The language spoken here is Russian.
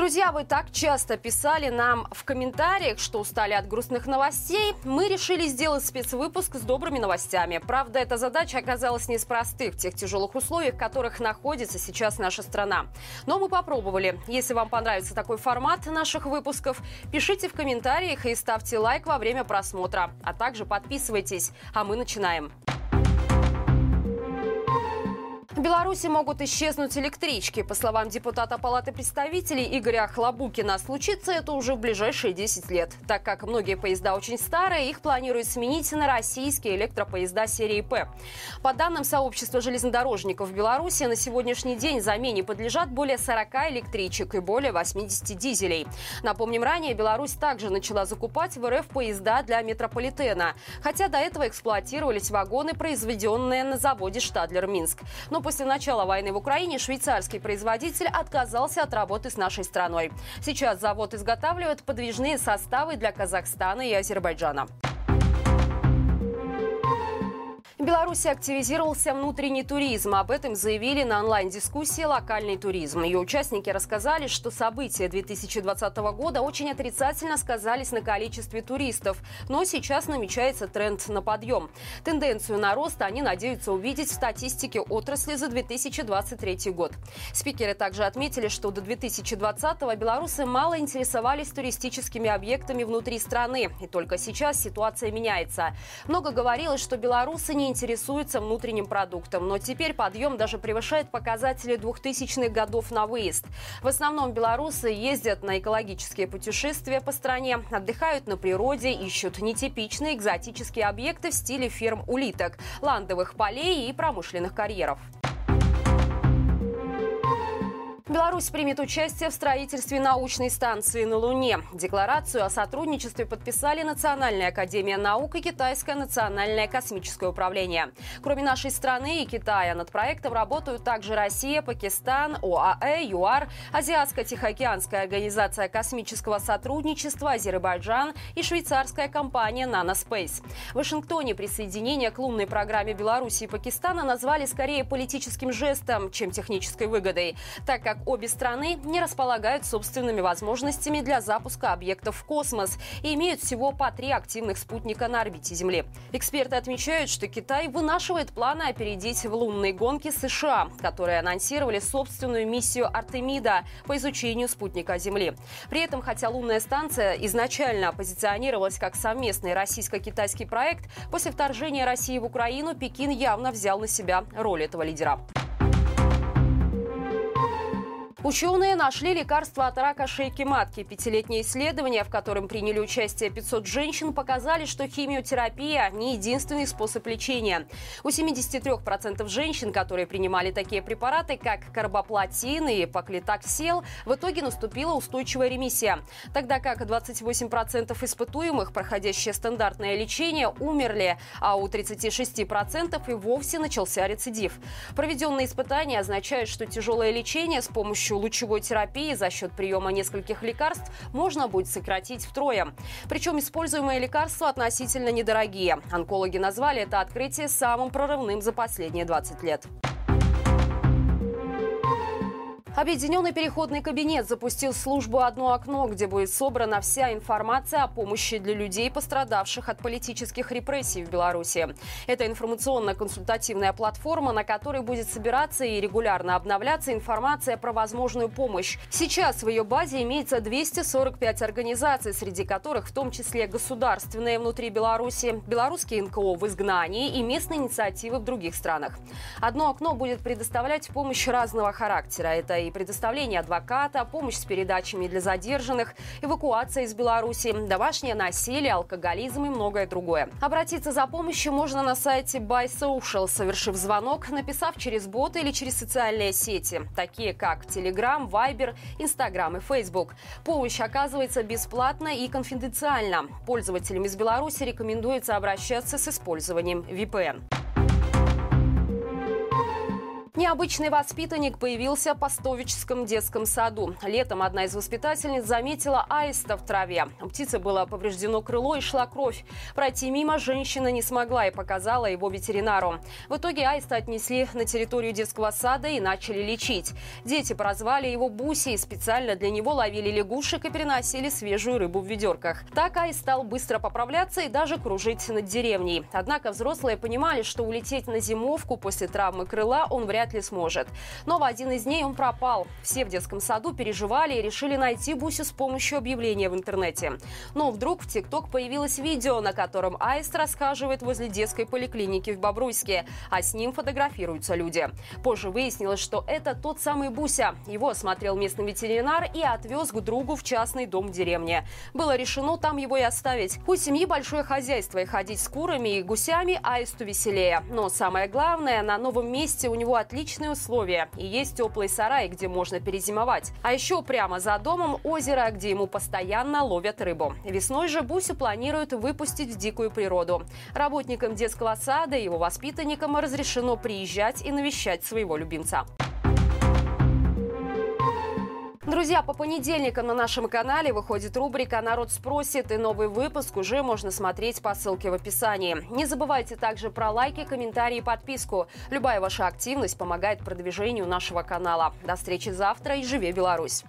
Друзья, вы так часто писали нам в комментариях, что устали от грустных новостей. Мы решили сделать спецвыпуск с добрыми новостями. Правда, эта задача оказалась не из простых в тех тяжелых условиях, в которых находится сейчас наша страна. Но мы попробовали. Если вам понравится такой формат наших выпусков, пишите в комментариях и ставьте лайк во время просмотра. А также подписывайтесь. А мы начинаем. В Беларуси могут исчезнуть электрички. По словам депутата Палаты представителей Игоря Хлобукина, случится это уже в ближайшие 10 лет. Так как многие поезда очень старые, их планируют сменить на российские электропоезда серии «П». По данным сообщества железнодорожников в Беларуси, на сегодняшний день замене подлежат более 40 электричек и более 80 дизелей. Напомним, ранее Беларусь также начала закупать в РФ поезда для метрополитена. Хотя до этого эксплуатировались вагоны, произведенные на заводе «Штадлер-Минск». Но после начала войны в Украине швейцарский производитель отказался от работы с нашей страной. Сейчас завод изготавливает подвижные составы для Казахстана и Азербайджана. В Беларуси активизировался внутренний туризм. Об этом заявили на онлайн-дискуссии «Локальный туризм». Ее участники рассказали, что события 2020 года очень отрицательно сказались на количестве туристов. Но сейчас намечается тренд на подъем. Тенденцию на рост они надеются увидеть в статистике отрасли за 2023 год. Спикеры также отметили, что до 2020-го белорусы мало интересовались туристическими объектами внутри страны. И только сейчас ситуация меняется. Много говорилось, что белорусы не интересуются внутренним продуктом, но теперь подъем даже превышает показатели 2000-х годов на выезд. В основном белорусы ездят на экологические путешествия по стране, отдыхают на природе, ищут нетипичные экзотические объекты в стиле ферм улиток, ландовых полей и промышленных карьеров. Беларусь примет участие в строительстве научной станции на Луне. Декларацию о сотрудничестве подписали Национальная академия наук и Китайское национальное космическое управление. Кроме нашей страны и Китая, над проектом работают также Россия, Пакистан, ОАЭ, ЮАР, Азиатско-Тихоокеанская организация космического сотрудничества, Азербайджан и швейцарская компания Nanospace. В Вашингтоне присоединение к лунной программе Беларуси и Пакистана назвали скорее политическим жестом, чем технической выгодой, так как обе страны не располагают собственными возможностями для запуска объектов в космос и имеют всего по три активных спутника на орбите Земли. Эксперты отмечают, что Китай вынашивает планы опередить в лунной гонке США, которые анонсировали собственную миссию Артемида по изучению спутника Земли. При этом, хотя лунная станция изначально позиционировалась как совместный российско-китайский проект, после вторжения России в Украину Пекин явно взял на себя роль этого лидера. Ученые нашли лекарство от рака шейки матки. Пятилетнее исследование, в котором приняли участие 500 женщин, показали, что химиотерапия не единственный способ лечения. У 73% женщин, которые принимали такие препараты, как карбоплатин и поклитоксел, в итоге наступила устойчивая ремиссия. Тогда как 28% испытуемых, проходящие стандартное лечение, умерли, а у 36% и вовсе начался рецидив. Проведенные испытания означают, что тяжелое лечение с помощью помощью лучевой терапии за счет приема нескольких лекарств можно будет сократить втрое. Причем используемые лекарства относительно недорогие. Онкологи назвали это открытие самым прорывным за последние 20 лет. Объединенный переходный кабинет запустил службу «Одно окно», где будет собрана вся информация о помощи для людей, пострадавших от политических репрессий в Беларуси. Это информационно-консультативная платформа, на которой будет собираться и регулярно обновляться информация про возможную помощь. Сейчас в ее базе имеется 245 организаций, среди которых в том числе государственные внутри Беларуси, белорусские НКО в изгнании и местные инициативы в других странах. «Одно окно» будет предоставлять помощь разного характера. Это и предоставление адвоката, помощь с передачами для задержанных, эвакуация из Беларуси, домашнее насилие, алкоголизм и многое другое. Обратиться за помощью можно на сайте Buy Social, совершив звонок, написав через бот или через социальные сети, такие как Telegram, Viber, Instagram и Facebook. Помощь оказывается бесплатно и конфиденциально. Пользователям из Беларуси рекомендуется обращаться с использованием VPN. Необычный воспитанник появился в Постовическом детском саду. Летом одна из воспитательниц заметила аиста в траве. У птицы было повреждено крыло и шла кровь. Пройти мимо женщина не смогла и показала его ветеринару. В итоге аиста отнесли на территорию детского сада и начали лечить. Дети прозвали его Буси и специально для него ловили лягушек и переносили свежую рыбу в ведерках. Так аист стал быстро поправляться и даже кружить над деревней. Однако взрослые понимали, что улететь на зимовку после травмы крыла он вряд вряд ли сможет. Но в один из дней он пропал. Все в детском саду переживали и решили найти Бусю с помощью объявления в интернете. Но вдруг в ТикТок появилось видео, на котором Аист рассказывает возле детской поликлиники в Бобруйске, а с ним фотографируются люди. Позже выяснилось, что это тот самый Буся. Его осмотрел местный ветеринар и отвез к другу в частный дом в деревне. Было решено там его и оставить. У семьи большое хозяйство, и ходить с курами и гусями Аисту веселее. Но самое главное, на новом месте у него отлично отличные условия. И есть теплый сарай, где можно перезимовать. А еще прямо за домом озеро, где ему постоянно ловят рыбу. Весной же Бусю планируют выпустить в дикую природу. Работникам детского сада и его воспитанникам разрешено приезжать и навещать своего любимца. Друзья, по понедельникам на нашем канале выходит рубрика «Народ спросит» и новый выпуск уже можно смотреть по ссылке в описании. Не забывайте также про лайки, комментарии и подписку. Любая ваша активность помогает продвижению нашего канала. До встречи завтра и живи Беларусь!